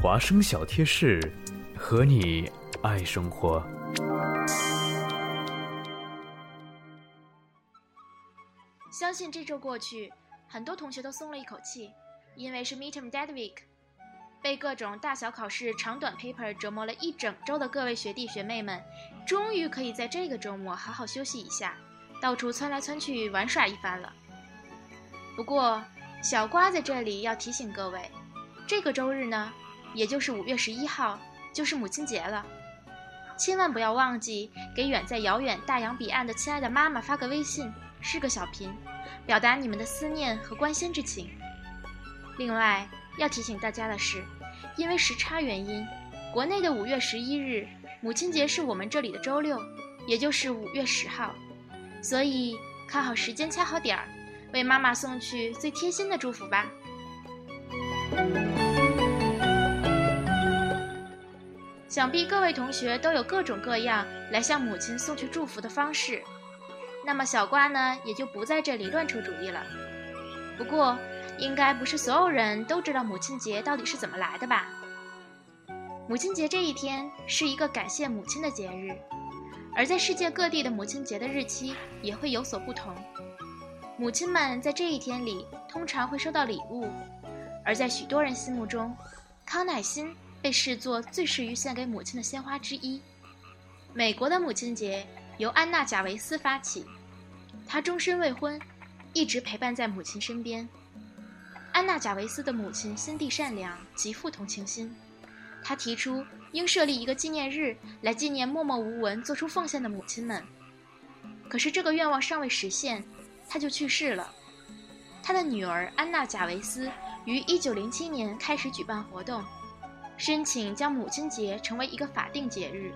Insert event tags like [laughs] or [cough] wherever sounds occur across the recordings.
华生小贴士，和你爱生活。相信这周过去，很多同学都松了一口气，因为是 Midterm Dead Week，被各种大小考试、长短 paper 折磨了一整周的各位学弟学妹们，终于可以在这个周末好好休息一下，到处窜来窜去玩耍一番了。不过，小瓜在这里要提醒各位，这个周日呢，也就是五月十一号，就是母亲节了，千万不要忘记给远在遥远大洋彼岸的亲爱的妈妈发个微信。是个小频，表达你们的思念和关心之情。另外要提醒大家的是，因为时差原因，国内的五月十一日母亲节是我们这里的周六，也就是五月十号，所以看好时间，掐好点儿，为妈妈送去最贴心的祝福吧。想必各位同学都有各种各样来向母亲送去祝福的方式。那么小瓜呢，也就不在这里乱出主意了。不过，应该不是所有人都知道母亲节到底是怎么来的吧？母亲节这一天是一个感谢母亲的节日，而在世界各地的母亲节的日期也会有所不同。母亲们在这一天里通常会收到礼物，而在许多人心目中，康乃馨被视作最适于献给母亲的鲜花之一。美国的母亲节由安娜·贾维斯发起。她终身未婚，一直陪伴在母亲身边。安娜·贾维斯的母亲心地善良，极富同情心。她提出应设立一个纪念日来纪念默默无闻做出奉献的母亲们。可是这个愿望尚未实现，他就去世了。他的女儿安娜·贾维斯于1907年开始举办活动，申请将母亲节成为一个法定节日。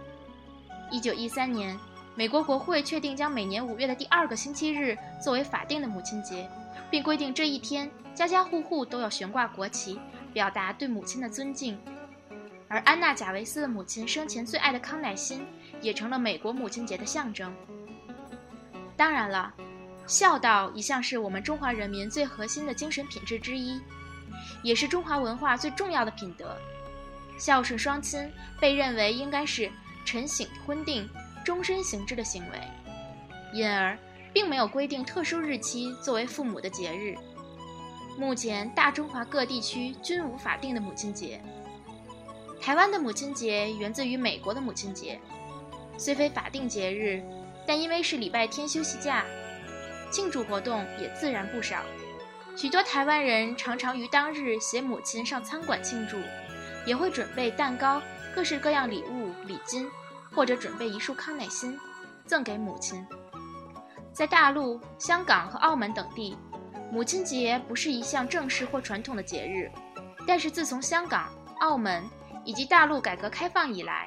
1913年。美国国会确定将每年五月的第二个星期日作为法定的母亲节，并规定这一天家家户户都要悬挂国旗，表达对母亲的尊敬。而安娜·贾维斯的母亲生前最爱的康乃馨，也成了美国母亲节的象征。当然了，孝道一向是我们中华人民最核心的精神品质之一，也是中华文化最重要的品德。孝顺双亲被认为应该是晨醒婚定。终身行之的行为，因而并没有规定特殊日期作为父母的节日。目前，大中华各地区均无法定的母亲节。台湾的母亲节源自于美国的母亲节，虽非法定节日，但因为是礼拜天休息假，庆祝活动也自然不少。许多台湾人常常于当日携母亲上餐馆庆祝，也会准备蛋糕、各式各样礼物、礼金。或者准备一束康乃馨，赠给母亲。在大陆、香港和澳门等地，母亲节不是一项正式或传统的节日。但是自从香港、澳门以及大陆改革开放以来，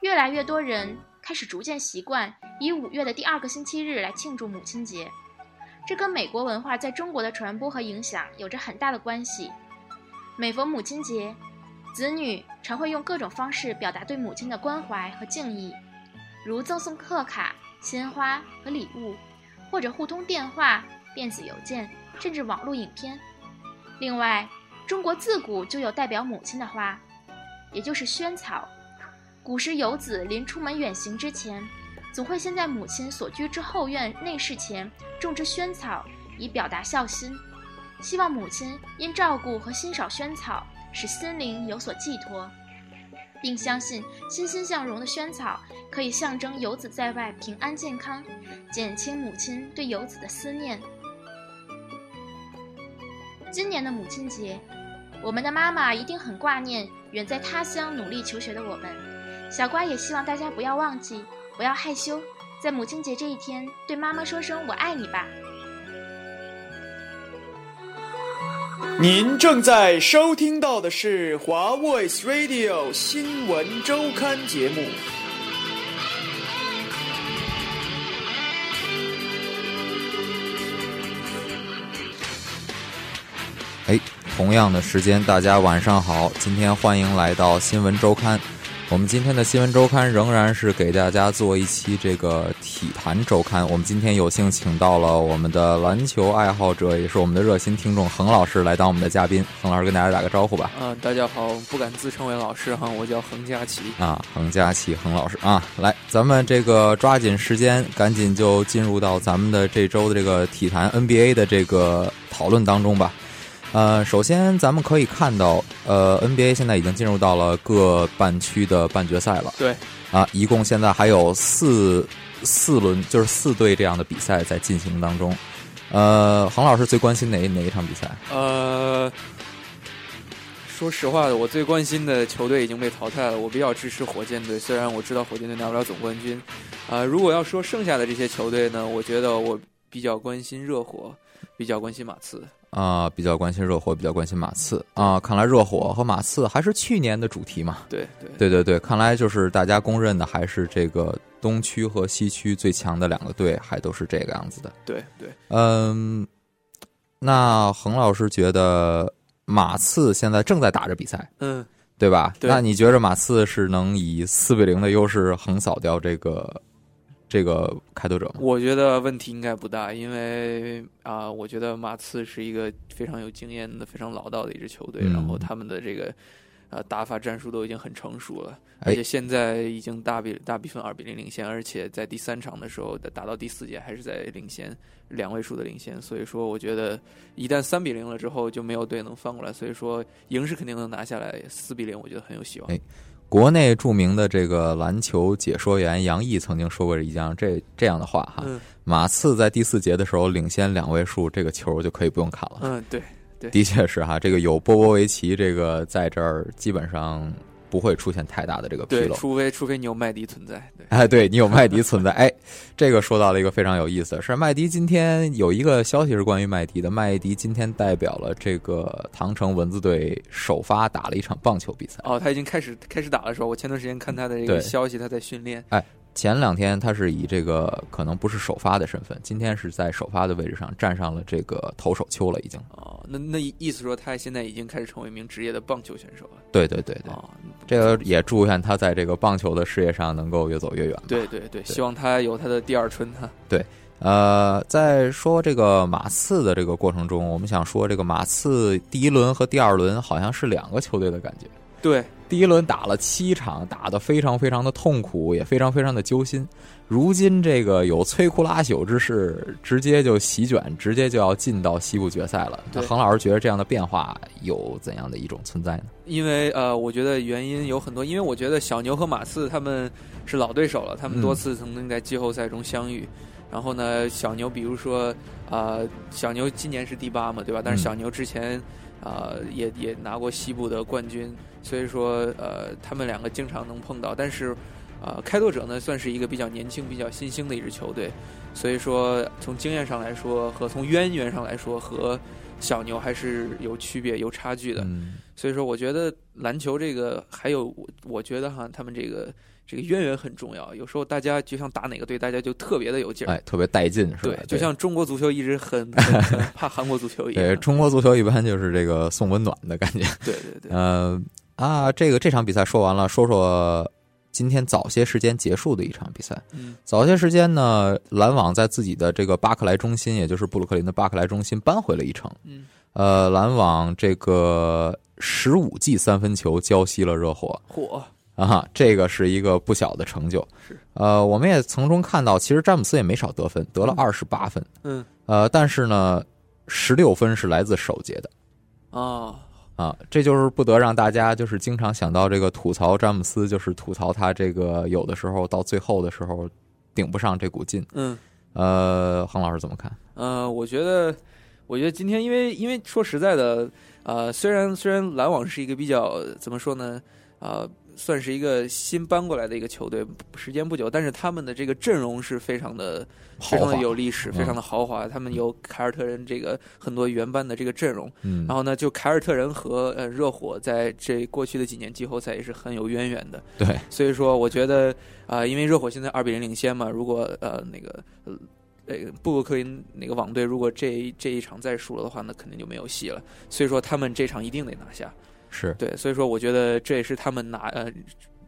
越来越多人开始逐渐习惯以五月的第二个星期日来庆祝母亲节。这跟美国文化在中国的传播和影响有着很大的关系。每逢母亲节，子女常会用各种方式表达对母亲的关怀和敬意，如赠送贺卡、鲜花和礼物，或者互通电话、电子邮件，甚至网络影片。另外，中国自古就有代表母亲的花，也就是萱草。古时游子临出门远行之前，总会先在母亲所居之后院内室前种植萱草，以表达孝心，希望母亲因照顾和欣赏萱草。使心灵有所寄托，并相信欣欣向荣的萱草可以象征游子在外平安健康，减轻母亲对游子的思念。今年的母亲节，我们的妈妈一定很挂念远在他乡努力求学的我们。小瓜也希望大家不要忘记，不要害羞，在母亲节这一天对妈妈说声“我爱你”吧。您正在收听到的是华 Voice Radio 新闻周刊节目。哎，同样的时间，大家晚上好。今天欢迎来到新闻周刊，我们今天的新闻周刊仍然是给大家做一期这个体坛周刊。我们今天有幸请到了我们的篮球爱好者，也是我们的热心听众恒老师来当我们的嘉宾。恒老师跟大家打个招呼吧。嗯，大家好，不敢自称为老师哈，[laughs] 我叫恒佳琪。啊，恒佳琪，恒老师啊，来，咱们这个抓紧时间，赶紧就进入到咱们的这周的这个体坛 NBA 的这个讨论当中吧。呃，首先咱们可以看到，呃，NBA 现在已经进入到了各半区的半决赛了。对，啊，一共现在还有四四轮，就是四队这样的比赛在进行当中。呃，恒老师最关心哪哪一场比赛？呃，说实话的，我最关心的球队已经被淘汰了。我比较支持火箭队，虽然我知道火箭队拿不了总冠军。啊，如果要说剩下的这些球队呢，我觉得我比较关心热火，比较关心马刺。啊，比较关心热火，比较关心马刺啊。看来热火和马刺还是去年的主题嘛？对对对对对，看来就是大家公认的，还是这个东区和西区最强的两个队，还都是这个样子的。对对，嗯，那恒老师觉得马刺现在正在打着比赛，嗯，对吧？对那你觉着马刺是能以四比零的优势横扫掉这个这个开拓者吗？我觉得问题应该不大，因为啊、我觉得马刺是一个非常有经验的、非常老道的一支球队，嗯然后他们的这个呃打法战术都已经很成熟了，哎而且现在已经大比大比分二比零领先，而且在第三场的时候打到第四节还是在领先两位数的领先，所以说我觉得一旦三比零了之后就没有队能翻过来，所以说赢是肯定能拿下来，四比零我觉得很有希望。哎国内著名的这个篮球解说员杨毅曾经说过一样这这样的话哈，嗯马刺在第四节的时候领先两位数，这个球就可以不用看了。嗯，对，的确是哈，这个有波波维奇这个在这儿，基本上不会出现太大的这个纰对，漏。除非除非你有麦迪存在，对。哎，对你有麦迪存在，哎，这个说到了一个非常有意思的事，麦迪今天有一个消息是关于麦迪的，麦迪今天代表了这个唐城蚊子队首发打了一场棒球比赛。哦，他已经开始开始打的时候，我前段时间看他的这个消息，他在训练。前两天他是以这个可能不是首发的身份，今天是在首发的位置上站上了这个投手丘了，已经。哦，那那意思说他现在已经开始成为一名职业的棒球选手了。对对对对，哦，这个也祝愿他在这个棒球的事业上能够越走越远吧。对对对，希望他有他的第二春哈。呃，在说这个马刺的这个过程中，我们想说这个马刺第一轮和第二轮好像是两个球队的感觉。对，第一轮打了七场，打得非常非常的痛苦，也非常非常的揪心。如今这个有摧枯拉朽之势，直接就席卷，直接就要进到西部决赛了。那对恒老师觉得这样的变化有怎样的一种存在呢？因为呃，我觉得原因有很多，因为我觉得小牛和马刺他们是老对手了，他们多次曾经在季后赛中相遇。然后呢，小牛比如说啊、呃小牛今年是第八嘛，对吧？但是嗯小牛之前啊、呃也也拿过西部的冠军，所以说呃，他们两个经常能碰到。但是啊、开拓者呢算是一个比较年轻、比较新兴的一支球队，所以说从经验上来说和从渊源上来说和小牛还是有区别、有差距的。嗯，所以说，我觉得篮球这个还有我，我觉得哈，他们这个这个渊源很重要。有时候大家就像打哪个队，大家就特别的有劲儿。哎，特别带劲，是吧对？，就像中国足球一直 [laughs] 很怕韩国足球一样。对中国足球一般就是这个送温暖的感觉。对对对，呃啊，这个这场比赛说完了，说说今天早些时间结束的一场比赛。嗯早些时间呢，篮网在自己的这个巴克莱中心，也就是布鲁克林的巴克莱中心扳回了一城。嗯，呃，篮网这个十五记三分球浇熄了热火嚯，啊，这个是一个不小的成就。是，呃，我们也从中看到，其实詹姆斯也没少得分，得了嗯二十八分。嗯呃，但是呢，十六分是来自首节的。哦，啊，这就是不得让大家就是经常想到这个吐槽詹姆斯，就是吐槽他这个有的时候到最后的时候顶不上这股劲。嗯呃，恒老师怎么看？呃，我觉得，我觉得今天因为因为说实在的，呃，虽然虽然篮网是一个比较怎么说呢，啊、算是一个新搬过来的一个球队，时间不久，但是他们的这个阵容是非常的非常的有历史，嗯非常的豪华。他们有凯尔特人这个很多原班的这个阵容，嗯，然后呢，就凯尔特人和呃热火在这过去的几年季后赛也是很有渊源的。对，所以说我觉得啊、因为热火现在二比零领先嘛，如果呃那个呃那个布鲁克林那个网队如果这这一场再输了的话，那肯定就没有戏了。所以说他们这场一定得拿下。是对，所以说我觉得这也是他们拿呃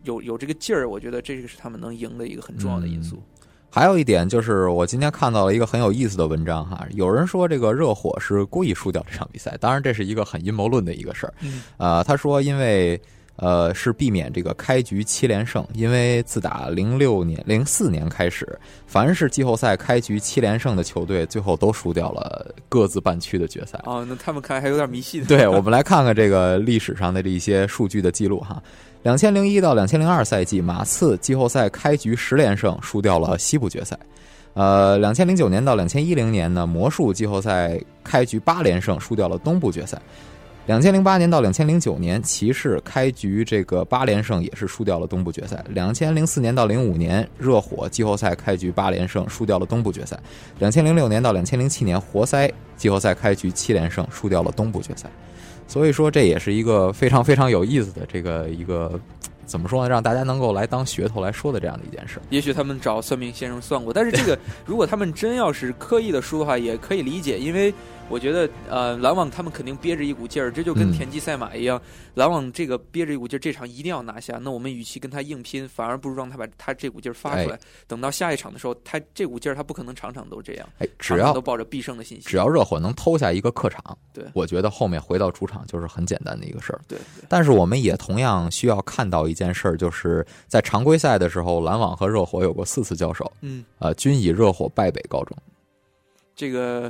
有有这个劲儿，我觉得这个是他们能赢的一个很重要的因素。还有一点就是，我今天看到了一个很有意思的文章哈，有人说这个热火是故意输掉这场比赛，当然这是一个很阴谋论的一个事儿。嗯呃，他说因为呃是避免这个开局七连胜，因为自打零六年、零四年开始，凡是季后赛开局七连胜的球队，最后都输掉了各自半区的决赛。哦，那他们看来还有点迷信。对，我们来看看这个历史上的这一些数据的记录哈。两千零一到两千零二赛季，马刺季后赛开局十连胜，输掉了西部决赛。呃，两千零九年到两千一零年呢，魔术季后赛开局八连胜，输掉了东部决赛。两千零八年到两千零九年，骑士开局这个八连胜也是输掉了东部决赛。两千零四年到零五年，热火季后赛开局八连胜，输掉了东部决赛。两千零六年到两千零七年，活塞季后赛开局七连胜，输掉了东部决赛。所以说，这也是一个非常非常有意思的这个一个怎么说呢，让大家能够来当噱头来说的这样的一件事。也许他们找算命先生算过，但是这个如果他们真要是刻意的输的话，也可以理解，因为我觉得呃，篮网他们肯定憋着一股劲儿，这就跟嗯田忌赛马一样，篮网这个憋着一股劲儿，这场一定要拿下。那我们与其跟他硬拼，反而不如让他把他这股劲儿发出来。哎等到下一场的时候，他这股劲儿他不可能场场都这样，哎，只要场都抱着必胜的信心。只要热火能偷下一个客场，对我觉得后面回到主场就是很简单的一个事儿。对对但是我们也同样需要看到一件事儿，就是在常规赛的时候，篮网和热火有过四次交手，嗯，呃，均以热火败北告终。这个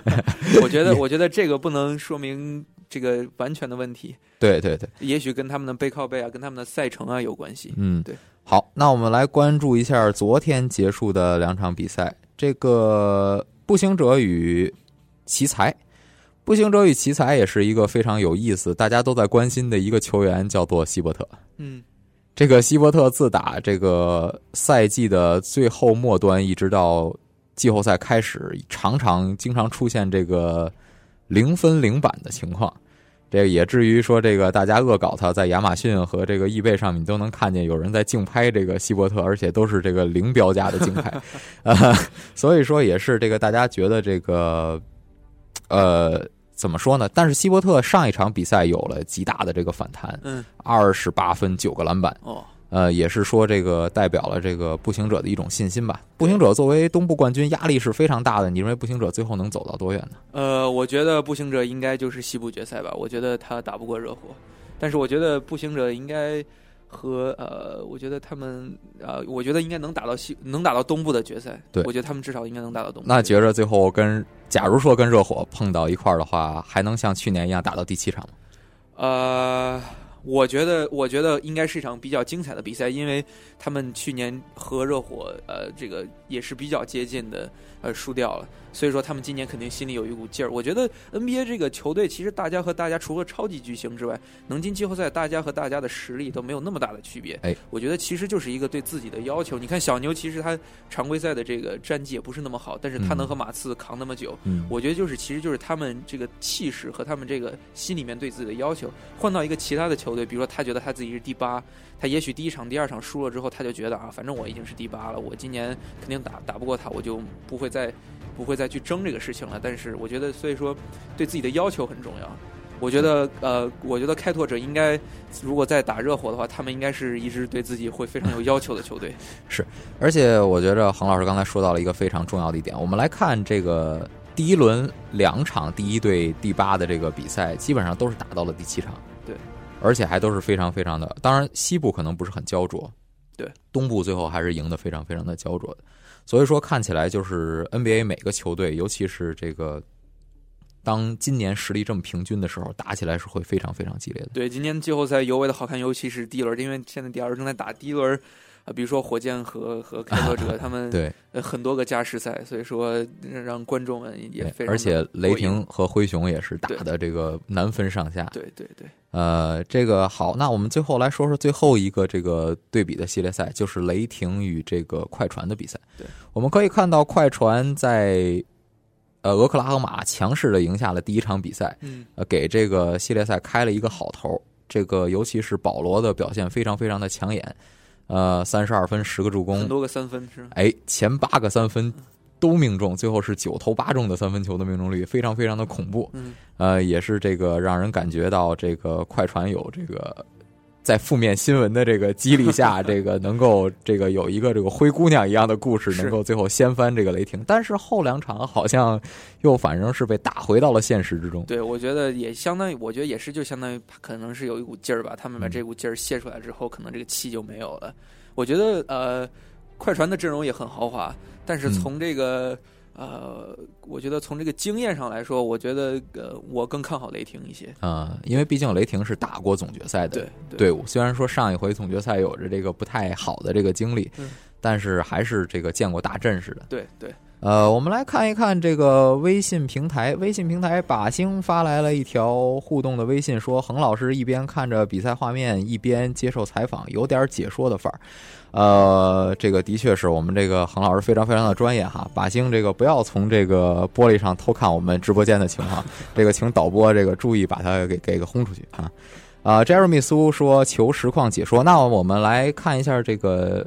[laughs] 我觉得我觉得这个不能说明这个完全的问题，对对对，也许跟他们的背靠背啊，跟他们的赛程啊有关系。嗯，对。好，那我们来关注一下昨天结束的两场比赛，这个步行者与奇才。步行者与奇才也是一个非常有意思，大家都在关心的一个球员，叫做希伯特。嗯这个希伯特自打这个赛季的最后末端，一直到季后赛开始，常常经常出现这个零分零板的情况。这个也至于说，这个大家恶搞他，在亚马逊和这个易贝上面，你都能看见有人在竞拍这个希伯特，而且都是这个零标价的竞拍，[laughs] 呃，所以说也是这个大家觉得这个，呃，怎么说呢？但是希伯特上一场比赛有了极大的这个反弹，嗯二十八分九个篮板，哦呃，也是说这个代表了这个步行者的一种信心吧。步行者作为东部冠军，压力是非常大的。你认为步行者最后能走到多远呢？呃，我觉得步行者应该就是西部决赛吧。我觉得他打不过热火，但是我觉得步行者应该和呃，我觉得他们呃，我觉得应该能打到西，能打到东部的决赛。对我觉得他们至少应该能打到东部。那觉着最后跟，假如说跟热火碰到一块儿的话，还能像去年一样打到第七场吗？呃，我觉得，我觉得应该是一场比较精彩的比赛，因为他们去年和热火呃，这个也是比较接近的，呃，输掉了。所以说，他们今年肯定心里有一股劲儿。我觉得 NBA 这个球队，其实大家和大家除了超级巨星之外，能进季后赛，大家和大家的实力都没有那么大的区别。哎，我觉得其实就是一个对自己的要求。你看小牛，其实他常规赛的这个战绩也不是那么好，但是他嗯能和马刺扛那么久，嗯，我觉得就是，其实就是他们这个气势和他们这个心里面对自己的要求，换到一个其他的球队，比如说他觉得他自己是第八，他也许第一场、第二场输了之后，他就觉得啊，反正我已经是第八了，我今年肯定打打不过他，我就不会再不会再去争这个事情了。但是我觉得，所以说对自己的要求很重要。我觉得，呃，我觉得开拓者应该，如果再打热火的话，他们应该是一支对自己会非常有要求的球队。[laughs] 是而且我觉着恒老师刚才说到了一个非常重要的一点，我们来看这个第一轮两场第一对第八的这个比赛，基本上都是打到了第七场，而且还都是非常非常的，当然西部可能不是很焦灼，对，东部最后还是赢得非常非常的焦灼的，所以说看起来就是 NBA 每个球队，尤其是这个。当今年实力这么平均的时候，打起来是会非常非常激烈的。对，今年季后赛尤为的好看，尤其是第一轮，因为现在第二轮正在打第一轮，啊，比如说火箭和和开拓者，他们对，呃很多个加时赛，所以说让让观众们也非常而且雷霆和灰熊也是打的这个难分上下。对对对，呃，这个好，那我们最后来说说最后一个这个对比的系列赛，就是雷霆与这个快船的比赛。对，我们可以看到快船在呃俄克拉荷马强势的赢下了第一场比赛，嗯呃，给这个系列赛开了一个好头。这个尤其是保罗的表现非常非常的抢眼，呃，三十二分，十个助攻很，多个三分是吧？哎，前八个三分都命中，最后是九投八中的三分球的命中率，非常非常的恐怖。嗯，呃，也是这个让人感觉到这个快船有这个在负面新闻的这个激励下，[laughs] 这个能够这个有一个这个灰姑娘一样的故事，能够最后掀翻这个雷霆。但是后两场好像又反正是被打回到了现实之中。对，我觉得也相当于，我觉得也是，就相当于可能是有一股劲儿吧。他们把嗯这股劲儿泄出来之后，可能这个气就没有了。我觉得呃，快船的阵容也很豪华，但是嗯从这个、呃，我觉得从这个经验上来说，我觉得呃，我更看好雷霆一些。啊、因为毕竟雷霆是打过总决赛的队伍，虽然说上一回总决赛有着这个不太好的这个经历，嗯但是还是这个见过大阵势的。对对，呃，我们来看一看这个微信平台，微信平台把星发来了一条互动的微信，说恒老师一边看着比赛画面，一边接受采访，有点解说的范儿。呃，这个的确是我们这个恒老师非常非常的专业哈。把星这个不要从这个玻璃上偷看我们直播间的情况，[laughs] 这个请导播这个注意把它给给个轰出去啊。啊、j e r e m y 苏说求实况解说，那我们来看一下这个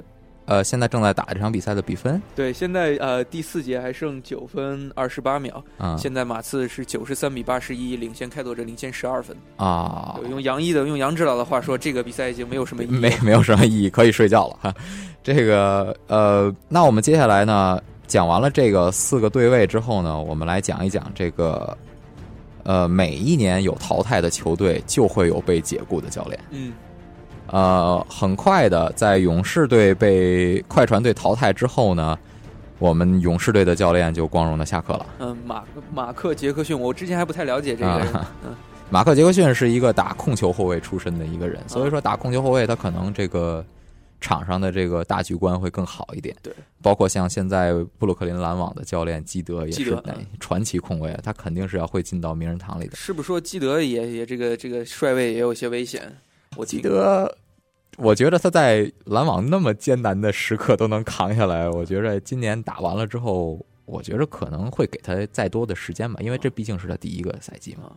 呃现在正在打这场比赛的比分对，现在呃第四节还剩九分二十八秒，啊现在马刺是九十三比八十一领先开拓者，领先十二分。啊，用杨毅的用杨指导的话说，这个比赛已经没有什么意义。没没有什么意义，可以睡觉了哈。[laughs] 这个呃，那我们接下来呢，讲完了这个四个对位之后呢，我们来讲一讲这个呃，每一年有淘汰的球队就会有被解雇的教练。嗯，呃，很快的，在勇士队被快船队淘汰之后呢，我们勇士队的教练就光荣的下课了。嗯，马马克杰克逊，我之前还不太了解这个人。啊嗯，马克杰克逊是一个打控球后卫出身的一个人，所以说打控球后卫他可能这个场上的这个大局观会更好一点。对，包括像现在布鲁克林篮网的教练基德也是传奇控卫，他肯定是要会进到名人堂里的。是不是说基德也也这个这个帅位也有些危险？我基听德，我觉得他在篮网那么艰难的时刻都能扛下来，我觉得今年打完了之后，我觉得可能会给他再多的时间吧，因为这毕竟是他第一个赛季嘛。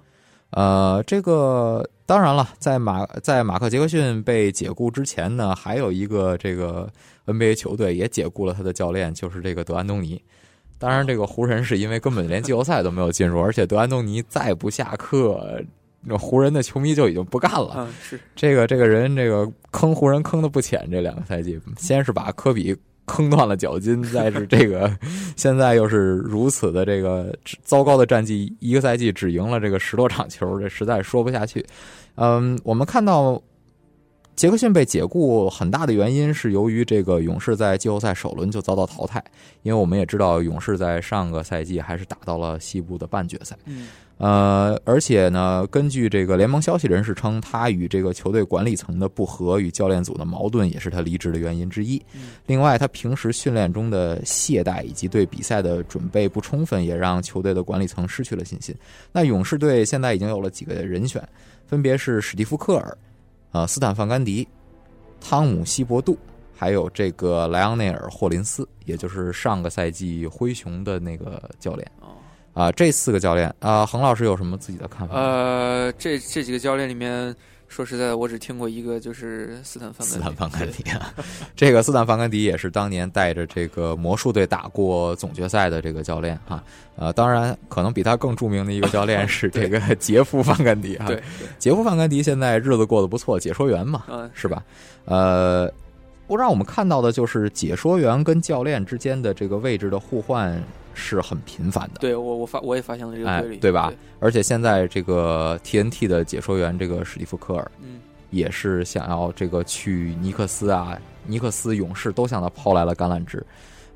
啊，呃，这个当然了，在马在马克杰克逊被解雇之前呢，还有一个这个 NBA 球队也解雇了他的教练，就是这个德安东尼。当然，这个湖人是因为根本连季后赛都没有进入，而且德安东尼再不下课，那湖人的球迷就已经不干了。嗯，是这个这个人，这个坑湖人坑的不浅，这两个赛季，先是把科比坑断了脚筋，再是这个 [laughs] 现在又是如此的这个糟糕的战绩，一个赛季只赢了这个十多场球，这实在说不下去。嗯，我们看到杰克逊被解雇，很大的原因是由于这个勇士在季后赛首轮就遭到淘汰，因为我们也知道勇士在上个赛季还是打到了西部的半决赛。嗯呃，而且呢，根据这个联盟消息人士称，他与这个球队管理层的不和与教练组的矛盾也是他离职的原因之一。嗯另外，他平时训练中的懈怠以及对比赛的准备不充分，也让球队的管理层失去了信心。那勇士队现在已经有了几个人选，分别是史蒂夫·科尔、呃斯坦范·甘迪、汤姆·希伯杜，还有这个莱昂内尔·霍林斯，也就是上个赛季灰熊的那个教练。哦，啊、这四个教练啊、恒老师有什么自己的看法？呃，这这几个教练里面，说实在的，我只听过一个，就是斯坦范。斯坦范甘迪啊，这个斯坦范甘迪也是当年带着这个魔术队打过总决赛的这个教练哈。呃，当然，可能比他更著名的一个教练 [laughs] 是这个杰夫范甘迪哈。对，对，杰夫范甘迪现在日子过得不错，解说员嘛，嗯，是吧？呃，不让我们看到的就是解说员跟教练之间的这个位置的互换是很频繁的。对我我发我也发现了这个哎规律，对吧？而且现在这个 TNT 的解说员这个史蒂夫科尔嗯，也是想要这个去尼克斯啊、尼克斯、勇士都向他抛来了橄榄枝，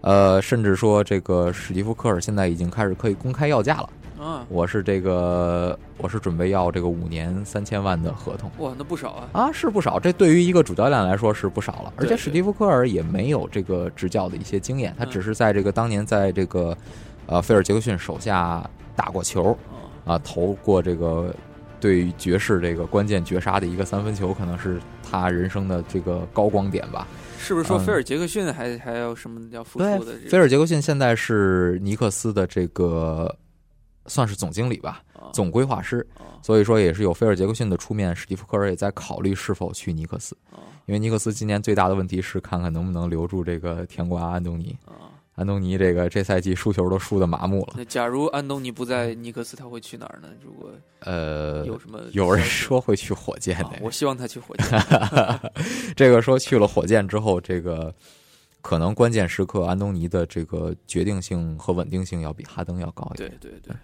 呃，甚至说这个史蒂夫科尔现在已经开始可以公开要价了。啊，我是这个，我是准备要这个五年三千万的合同哇，那不少啊。啊，是不少。这对于一个主教练来说是不少了。而且史蒂夫科尔也没有这个执教的一些经验，他嗯只是在这个当年在这个呃菲尔杰克逊手下打过球，哦，啊，投过这个对于爵士这个关键绝杀的一个三分球，可能是他人生的这个高光点吧。是不是说嗯菲尔杰克逊还还有什么要付对出的？菲尔杰克逊现在是尼克斯的这个算是总经理吧，啊总规划师，啊所以说也是有菲尔杰克逊的出面，史蒂夫科尔也在考虑是否去尼克斯，啊因为尼克斯今年最大的问题是看看能不能留住这个甜瓜安东尼。啊安东尼这个这赛季输球都输的麻木了。那假如安东尼不在尼克斯，他会去哪儿呢？如果呃，有什么有人说会去火箭我希望他去火箭。[laughs] 这个说去了火箭之后，这个可能关键时刻安东尼的这个决定性和稳定性要比哈登要高一点。对对对，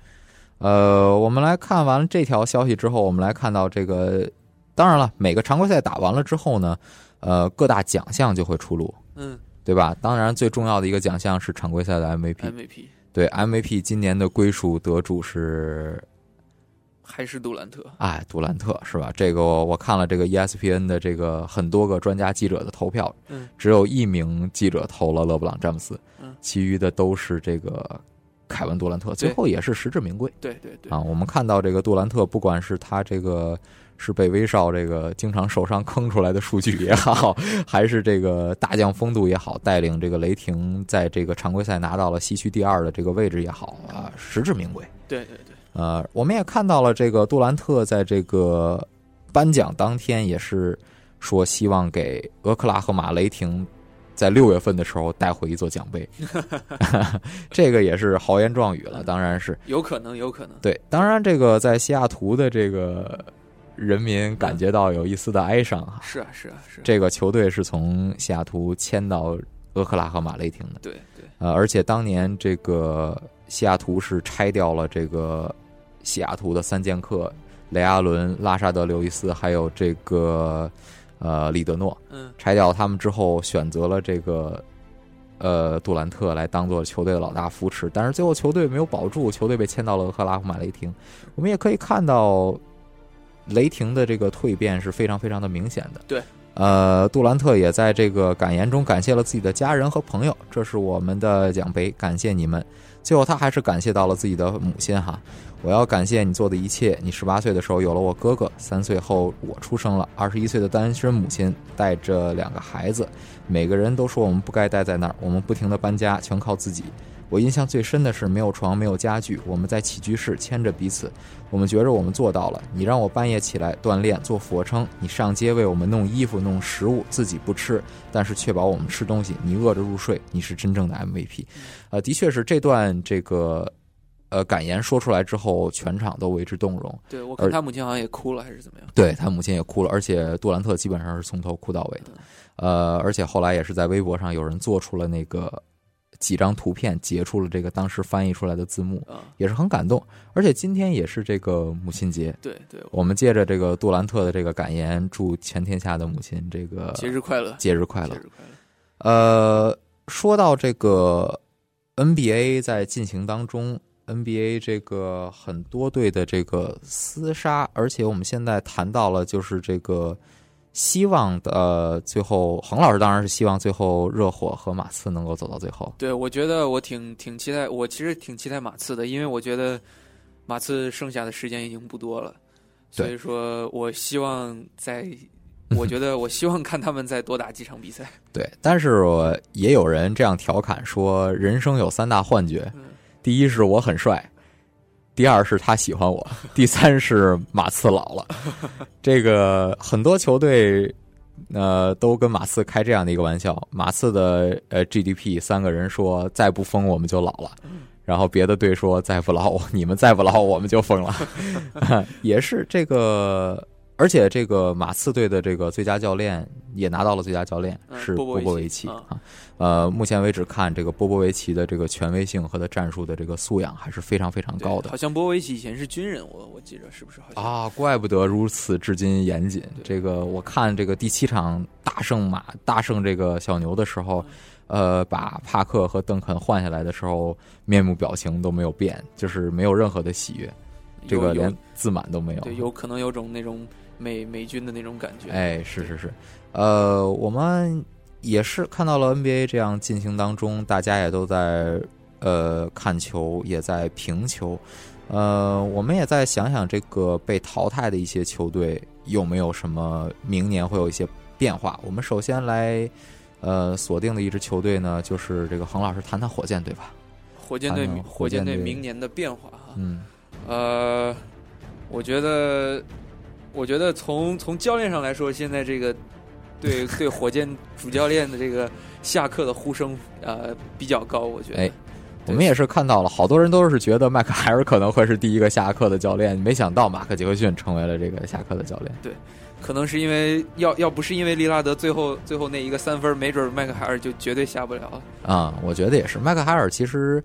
呃，我们来看完这条消息之后，我们来看到这个，当然了，每个常规赛打完了之后呢，呃，各大奖项就会出炉，嗯对吧？当然，最重要的一个奖项是常规赛的 MVP。，MVP 对 MVP 今年的归属得主是还是杜兰特。哎杜兰特是吧？这个我我看了这个 E ESPN 的这个很多个专家记者的投票，嗯，只有一名记者投了勒布朗詹姆斯，嗯，其余的都是这个凯文杜兰特，最后也是实至名归。对对对，啊，我们看到这个杜兰特，不管是他这个是被威少这个经常受伤坑出来的数据也好，[laughs] 还是这个大将风度也好，带领这个雷霆在这个常规赛拿到了西区第二的这个位置也好啊，实至名归。对对对，呃，我们也看到了这个杜兰特在这个颁奖当天也是说希望给俄克拉荷马雷霆在六月份的时候带回一座奖杯 [laughs] [laughs] 这个也是豪言壮语了，当然是。有可能，有可能。对，当然这个在西雅图的这个人民感觉到有一丝的哀伤哈。是啊，是啊，是啊。这个球队是从西雅图迁到俄克拉荷马雷霆的，对对，呃，而且当年这个西雅图是拆掉了这个西雅图的三剑客雷阿伦、拉沙德·刘易斯，还有这个呃里德诺，嗯拆掉他们之后，选择了这个呃杜兰特来当做球队的老大扶持，但是最后球队没有保住，球队被签到了俄克拉荷马雷霆。我们也可以看到，雷霆的这个蜕变是非常非常的明显的。对，呃，杜兰特也在这个感言中感谢了自己的家人和朋友，这是我们的奖杯，感谢你们。最后，他还是感谢到了自己的母亲哈，我要感谢你做的一切。你十八岁的时候有了我哥哥，三岁后我出生了，二十一岁的单身母亲带着两个孩子，每个人都说我们不该待在那儿，我们不停的搬家，全靠自己。我印象最深的是没有床，没有家具，我们在起居室牵着彼此，我们觉着我们做到了。你让我半夜起来锻炼做俯卧撑，你上街为我们弄衣服弄食物，自己不吃，但是确保我们吃东西。你饿着入睡，你是真正的 MVP。呃，的确是这段这个呃感言说出来之后，全场都为之动容。对我看而他母亲好像也哭了，还是怎么样？对他母亲也哭了，而且杜兰特基本上是从头哭到尾的。呃，而且后来也是在微博上有人做出了那个几张图片，截出了这个当时翻译出来的字幕，啊，也是很感动。而且今天也是这个母亲节，对对，我们借着这个杜兰特的这个感言，祝全天下的母亲这个节日快乐，节日快乐节。日快乐。呃，说到这个 NBA 在进行当中，NBA 这个很多队的这个厮杀，而且我们现在谈到了就是这个希望的、呃最后，恒老师当然是希望最后热火和马刺能够走到最后。对，我觉得我挺挺期待，我其实挺期待马刺的，因为我觉得马刺剩下的时间已经不多了，所以说我希望在，我觉得我希望看他们再多打几场比赛。[laughs] 对，但是我也有人这样调侃说，人生有三大幻觉，嗯第一是我很帅，第二是他喜欢我，[laughs] 第三是马刺老了。[laughs] 这个很多球队呃都跟马刺开这样的一个玩笑，马刺的呃 GDP 三个人说再不疯我们就老了。然后别的队说再不老，你们再不老我们就疯了，[laughs] 也是这个，而且这个马刺队的这个最佳教练也拿到了最佳教练，嗯是波波维奇啊啊。呃，目前为止看这个波波维奇的这个权威性和他战术的这个素养还是非常非常高的好像波波维奇以前是军人，我我记着是不是？好像啊，怪不得如此至今严谨。这个我看这个第七场大胜马大胜这个小牛的时候，呃，把帕克和邓肯换下来的时候，面目表情都没有变，就是没有任何的喜悦，这个连自满都没有。对，有可能有种那种美美军的那种感觉。哎，是是是，呃，我们也是看到了 NBA 这样进行当中，大家也都在呃看球，也在评球，呃，我们也在想想这个被淘汰的一些球队有没有什么明年会有一些变化。我们首先来呃锁定的一支球队呢，就是这个恒老师谈谈火箭队吧。火箭队谈谈，火箭队火箭队明年的变化哈。嗯呃，我觉得，我觉得从从教练上来说，现在这个对 [laughs] 对火箭主教练的这个下课的呼声呃比较高，我觉得。哎，我们也是看到了，好多人都是觉得麦克海尔可能会是第一个下课的教练，没想到马克杰克逊成为了这个下课的教练。对可能是因为要要不是因为利拉德最后最后那一个三分，没准麦克海尔就绝对下不了了。啊、我觉得也是。麦克海尔其实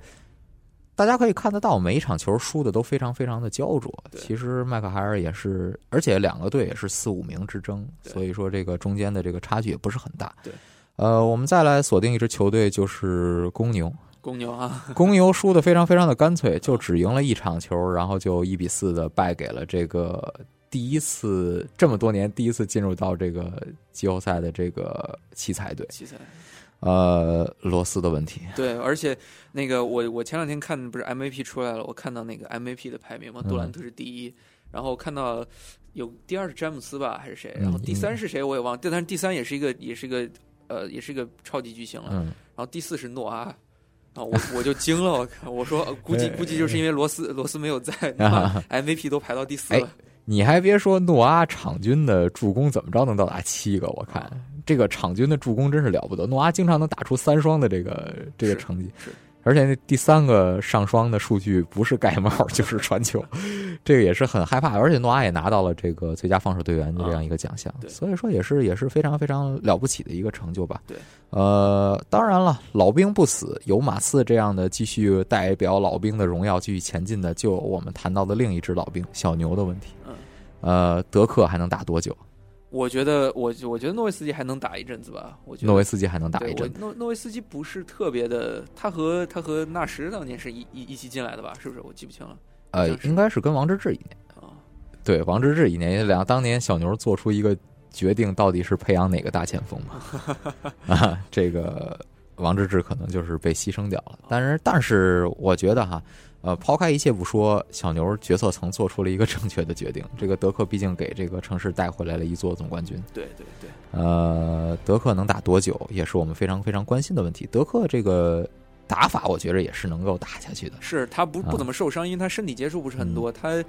大家可以看得到，每一场球输的都非常非常的焦灼。其实麦克海尔也是，而且两个队也是四五名之争，所以说这个中间的这个差距也不是很大。对，呃，我们再来锁定一支球队，就是公牛。公牛啊，[laughs] 公牛输的非常非常的干脆，就只赢了一场球，然后就一比四的败给了这个第一次这么多年第一次进入到这个季后赛的这个奇才队。奇才。呃，罗斯的问题，对，而且那个我我前两天看不是 MVP 出来了，我看到那个 MVP 的排名嘛，嗯杜兰特是第一，然后看到有第二是詹姆斯吧还是谁，嗯然后第三是谁我也忘了，但是第三也是一个也是一个呃也是一个超级巨星了，嗯，然后第四是诺阿。啊，我我就惊了，我靠！我说呃估计估计就是因为罗斯罗斯没有在 [laughs] 把 MVP 都排到第四了。你还别说，诺阿场均的助攻怎么着能到达七个？我看啊这个场均的助攻真是了不得，诺阿经常能打出三双的这个这个成绩。是而且那第三个上双的数据不是盖帽就是传球，[laughs] 这个也是很害怕。而且诺阿也拿到了这个最佳防守队员的这样一个奖项，对所以说也是也是非常非常了不起的一个成就吧。对，呃，当然了，老兵不死，有马刺这样的继续代表老兵的荣耀继续前进的，就有我们谈到的另一支老兵小牛的问题。嗯，呃，德克还能打多久？我觉得我我觉得诺维斯基还能打一阵子吧。我觉得诺维斯基还能打一阵子？诺诺维斯基不是特别的，他和他和纳什当年是一一一起进来的吧？是不是？我记不清了呃应该是跟王治郅一年。啊。对，王治郅一年，两当年小牛做出一个决定，到底是培养哪个大前锋嘛？[laughs] 啊，这个王治郅可能就是被牺牲掉了。但是，但是我觉得哈，呃，抛开一切不说，小牛决策层做出了一个正确的决定。这个德克毕竟给这个城市带回来了一座总冠军。对对对，呃，德克能打多久，也是我们非常非常关心的问题。德克这个打法，我觉着也是能够打下去的。是他不啊不怎么受伤，因为他身体接触不是很多。他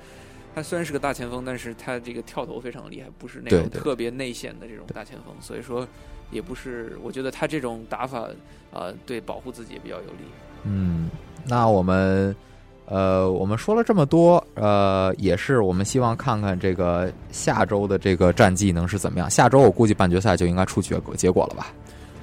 他虽然是个大前锋，但是他这个跳投非常厉害，不是那种特别内线的这种大前锋，所以说也不是。我觉得他这种打法啊、呃对保护自己也比较有利。嗯，那我们呃，我们说了这么多，呃，也是我们希望看看这个下周的这个战绩能是怎么样。下周我估计半决赛就应该出结果结果了吧？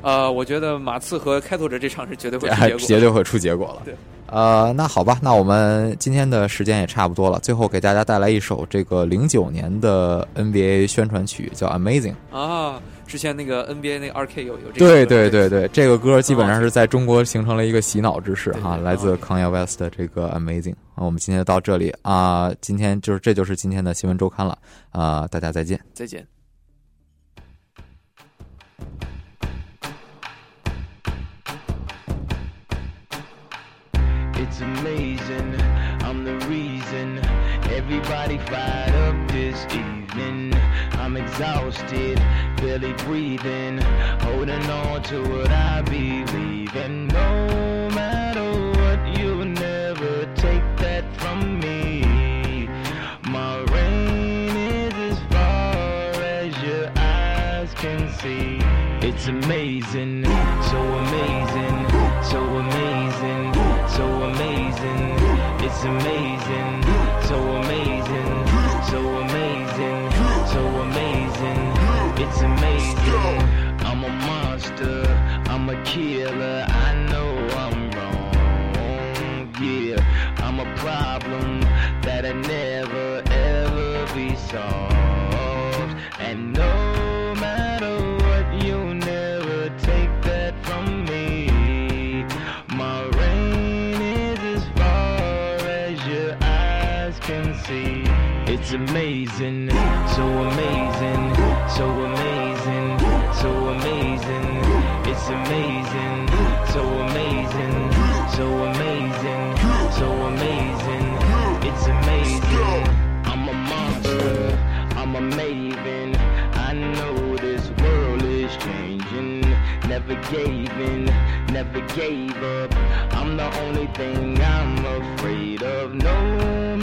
呃，我觉得马刺和开拓者这场是绝对会出结果。[laughs] 绝对会出结果了。对，呃，那好吧，那我们今天的时间也差不多了，最后给大家带来一首这个零九年的 NBA 宣传曲，叫《Amazing》。啊，之前那个 NBA 那个 2K 有有这个对对对对，这个歌基本上是在中国形成了一个洗脑之势哈，对对来自 Kanye West 的这个 Amazing。啊，我们今天就到这里啊，今天就是这就是今天的新闻周刊了啊，大家再见。再见。It's amazing, I'm the reason everybody fired up this evening. I'm exhausted, barely breathing, holding on to what I believe in. No matter what, you'll never take that from me. My reign is as far as your eyes can see. It's amazing, so amazing, so amazing, so amazing. It's amazing, so amazing, It's amazing. I'm a monster, I'm a killer. I know I'm wrong. Yeah, I'm a problem that'll never ever be solved. And no matter what, you'll never take that from me. My reign is as far as your eyes can see. It's amazing, so amazing, so amazing, so amazing. It's amazing, so amazing, so amazing, so amazing. It's amazing. I'm a monster, I'm a maven. I know this world is changing. Never gave in, never gave up. I'm the only thing I'm afraid of. No